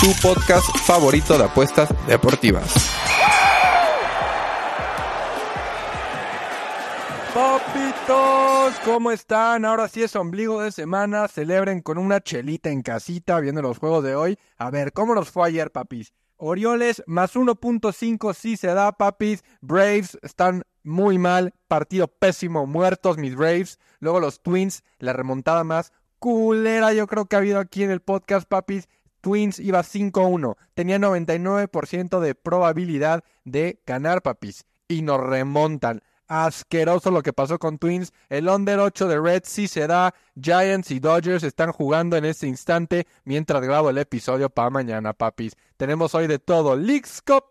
tu podcast favorito de apuestas deportivas. Papitos, ¿cómo están? Ahora sí es ombligo de semana, celebren con una chelita en casita viendo los juegos de hoy. A ver, ¿cómo nos fue ayer, papis? Orioles más 1.5 sí se da, papis. Braves están muy mal, partido pésimo, muertos mis Braves. Luego los Twins, la remontada más culera yo creo que ha habido aquí en el podcast, papis. Twins iba 5-1, tenía 99% de probabilidad de ganar, papis. Y nos remontan. Asqueroso lo que pasó con Twins. El under 8 de Red sí se da. Giants y Dodgers están jugando en este instante mientras grabo el episodio para mañana, papis. Tenemos hoy de todo. Leagues Cup.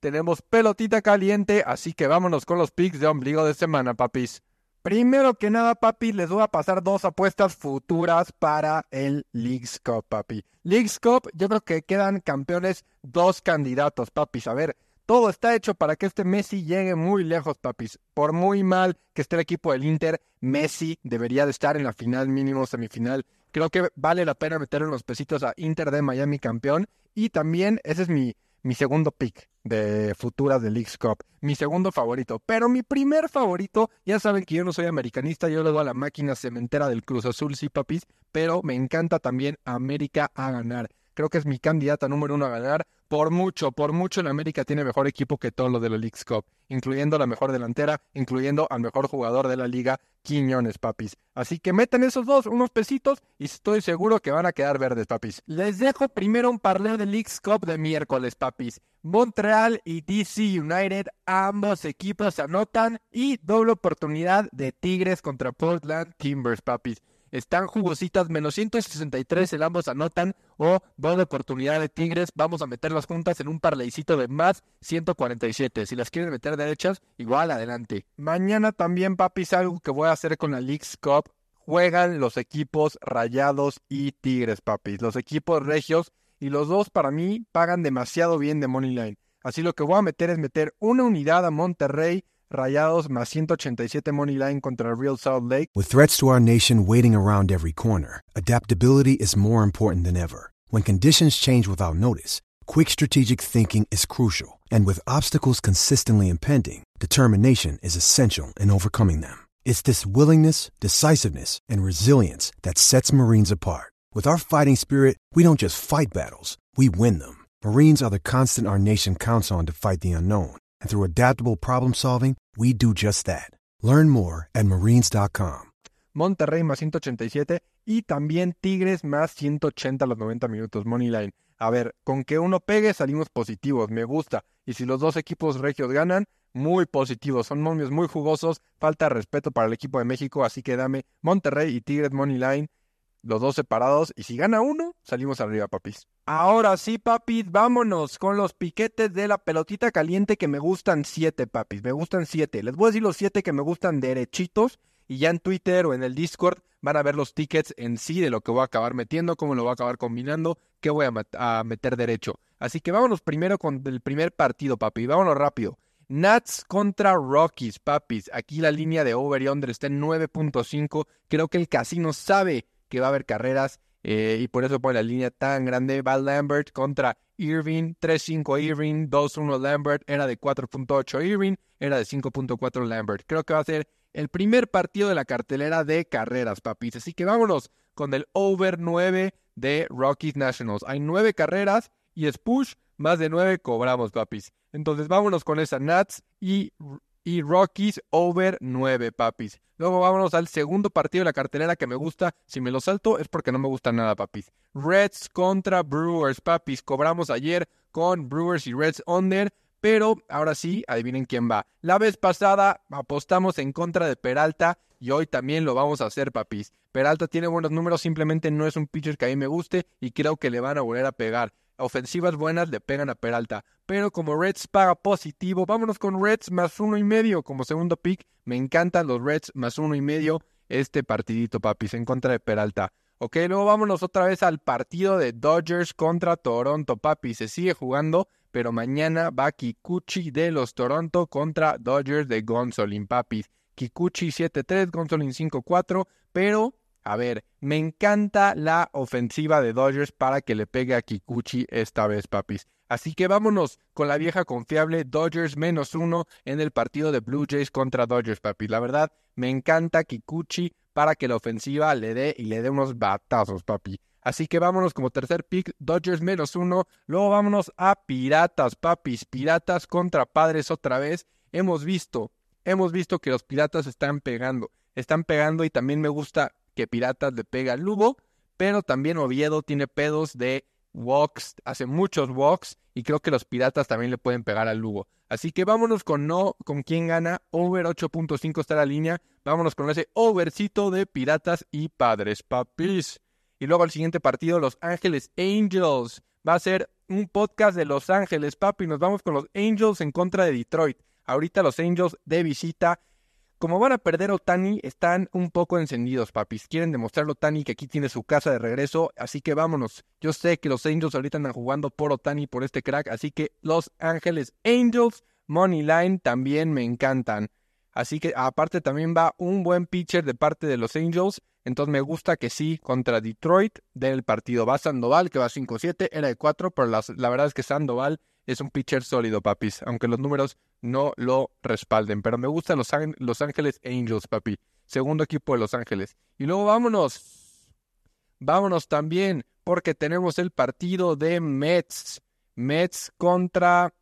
Tenemos pelotita caliente. Así que vámonos con los picks de ombligo de semana, papis. Primero que nada, papi, les voy a pasar dos apuestas futuras para el Leagues Cup, papi. Leagues Cup, yo creo que quedan campeones dos candidatos, papis. A ver, todo está hecho para que este Messi llegue muy lejos, papis. Por muy mal que esté el equipo del Inter, Messi debería de estar en la final mínimo semifinal. Creo que vale la pena meter unos pesitos a Inter de Miami campeón. Y también ese es mi, mi segundo pick de futuras de Leagues Cup. Mi segundo favorito. Pero mi primer favorito, ya saben que yo no soy americanista, yo le doy a la máquina cementera del Cruz Azul, sí, papis. Pero me encanta también América a ganar. Creo que es mi candidata número uno a ganar. Por mucho, por mucho, en América tiene mejor equipo que todo lo de la Leagues Cup, incluyendo la mejor delantera, incluyendo al mejor jugador de la liga, Quiñones, papis. Así que metan esos dos, unos pesitos, y estoy seguro que van a quedar verdes, papis. Les dejo primero un parleo de Leagues Cup de miércoles, papis. Montreal y DC United, ambos equipos anotan, y doble oportunidad de Tigres contra Portland Timbers, papis están jugositas, menos 163 el ambos anotan o doble oportunidad de Tigres, vamos a meterlas juntas en un parleycito de más 147. Si las quieren meter derechas, igual adelante. Mañana también, papis, algo que voy a hacer con la Leagues Cup. Juegan los equipos Rayados y Tigres, papis. Los equipos regios y los dos para mí pagan demasiado bien de Moneyline. Así lo que voy a meter es meter una unidad a Monterrey Rayados más 187 money line contra Real Salt Lake. With threats to our nation waiting around every corner, adaptability is more important than ever. When conditions change without notice, quick strategic thinking is crucial. And with obstacles consistently impending, determination is essential in overcoming them. It's this willingness, decisiveness, and resilience that sets Marines apart. With our fighting spirit, we don't just fight battles, we win them. Marines are the constant our nation counts on to fight the unknown. And through adaptable problem solving, we do just that. Learn more at marines.com. Monterrey más 187 y también Tigres más 180 a los 90 minutos, Moneyline. A ver, con que uno pegue salimos positivos, me gusta. Y si los dos equipos regios ganan, muy positivos. Son momios muy jugosos, falta respeto para el equipo de México, así que dame Monterrey y Tigres Moneyline, los dos separados. Y si gana uno, salimos arriba, papis. Ahora sí, papis, vámonos con los piquetes de la pelotita caliente que me gustan siete, papis. Me gustan siete. Les voy a decir los siete que me gustan derechitos. Y ya en Twitter o en el Discord van a ver los tickets en sí de lo que voy a acabar metiendo, cómo lo voy a acabar combinando, qué voy a, a meter derecho. Así que vámonos primero con el primer partido, papi. Vámonos rápido. Nats contra Rockies, papis. Aquí la línea de over y under está en 9.5. Creo que el casino sabe que va a haber carreras eh, y por eso pone la línea tan grande. Va Lambert contra Irving, 3-5 Irving, 2-1 Lambert, era de 4.8 Irving, era de 5.4 Lambert. Creo que va a ser el primer partido de la cartelera de carreras, papis. Así que vámonos con el over 9 de Rockies Nationals. Hay 9 carreras y es push, más de 9 cobramos, papis. Entonces vámonos con esa Nats y y Rockies over 9, papis. Luego vámonos al segundo partido de la cartelera que me gusta. Si me lo salto es porque no me gusta nada, papis. Reds contra Brewers, papis. Cobramos ayer con Brewers y Reds under. Pero ahora sí, adivinen quién va. La vez pasada apostamos en contra de Peralta y hoy también lo vamos a hacer, papis. Peralta tiene buenos números, simplemente no es un pitcher que a mí me guste y creo que le van a volver a pegar. Ofensivas buenas le pegan a Peralta. Pero como Reds paga positivo, vámonos con Reds más uno y medio como segundo pick. Me encantan los Reds más uno y medio este partidito, papis, en contra de Peralta. Ok, luego vámonos otra vez al partido de Dodgers contra Toronto, papi. Se sigue jugando, pero mañana va Kikuchi de los Toronto contra Dodgers de Gonzolin, papis. Kikuchi 7-3, Gonzolin 5-4, pero a ver, me encanta la ofensiva de Dodgers para que le pegue a Kikuchi esta vez, papis. Así que vámonos con la vieja confiable Dodgers menos uno en el partido de Blue Jays contra Dodgers, papis. La verdad, me encanta Kikuchi para que la ofensiva le dé y le dé unos batazos, papi. Así que vámonos como tercer pick, Dodgers menos uno. Luego vámonos a Piratas, papis. Piratas contra Padres otra vez. Hemos visto, hemos visto que los Piratas están pegando. Están pegando y también me gusta que Piratas le pega al Lugo. Pero también Oviedo tiene pedos de walks, hace muchos walks y creo que los Piratas también le pueden pegar al Lugo. Así que vámonos con no, con quién gana. Over 8.5 está la línea. Vámonos con ese overcito de Piratas y Padres, papis. Y luego el siguiente partido, Los Ángeles Angels. Va a ser un podcast de Los Ángeles, papi. Nos vamos con los Angels en contra de Detroit. Ahorita los Angels de visita como van a perder Otani, están un poco encendidos, papis. Quieren demostrarle a Otani que aquí tiene su casa de regreso, así que vámonos. Yo sé que los Angels ahorita andan jugando por Otani, por este crack, así que Los Ángeles Angels, Money Line, también me encantan. Así que aparte también va un buen pitcher de parte de los Angels. Entonces me gusta que sí, contra Detroit del partido. Va Sandoval, que va 5-7, era de 4, pero la, la verdad es que Sandoval es un pitcher sólido, papis, aunque los números no lo respalden. Pero me gustan los, los Ángeles Angels, papi. Segundo equipo de Los Ángeles. Y luego vámonos. Vámonos también, porque tenemos el partido de Mets. Mets contra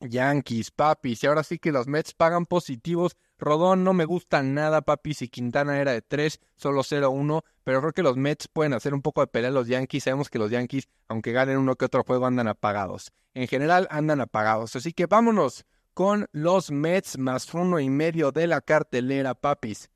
Yankees, papis. Y ahora sí que los Mets pagan positivos Rodón no me gusta nada, papi. Si Quintana era de 3, solo 0-1. Pero creo que los Mets pueden hacer un poco de pelea a los Yankees. Sabemos que los Yankees, aunque ganen uno que otro juego, andan apagados. En general, andan apagados. Así que vámonos con los Mets más uno y medio de la cartelera, papis.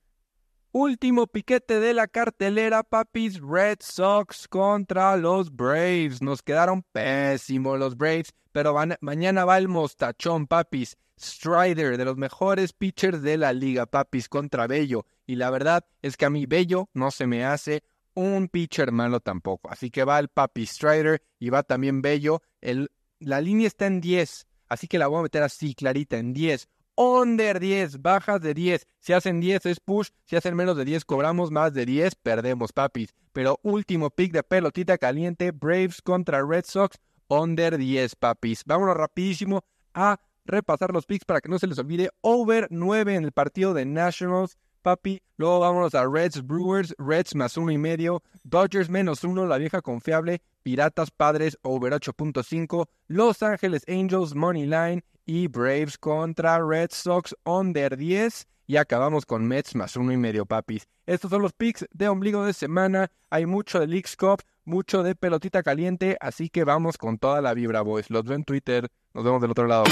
Último piquete de la cartelera, papis. Red Sox contra los Braves. Nos quedaron pésimos los Braves, pero mañana va el mostachón, papis. Strider, de los mejores pitchers de la liga, papis, contra Bello. Y la verdad es que a mí Bello no se me hace un pitcher malo tampoco. Así que va el papi Strider y va también Bello. El, la línea está en 10, así que la voy a meter así, clarita, en 10. Under 10, bajas de 10. Si hacen 10 es push, si hacen menos de 10 cobramos más de 10, perdemos, papis. Pero último pick de pelotita caliente, Braves contra Red Sox, under 10, papis. Vámonos rapidísimo a repasar los picks para que no se les olvide. Over 9 en el partido de Nationals, papi. Luego vámonos a Reds Brewers, Reds más uno y medio, Dodgers menos uno, la vieja confiable, Piratas Padres over 8.5, Los Ángeles Angels Money Line y Braves contra Red Sox under 10. Y acabamos con Mets más uno y medio, papis. Estos son los picks de ombligo de semana. Hay mucho de Leagues Cup, mucho de pelotita caliente, así que vamos con toda la vibra, boys. Los veo en Twitter. Nos vemos del otro lado.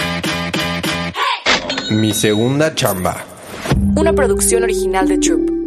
Mi segunda chamba. Una producción original de Troop.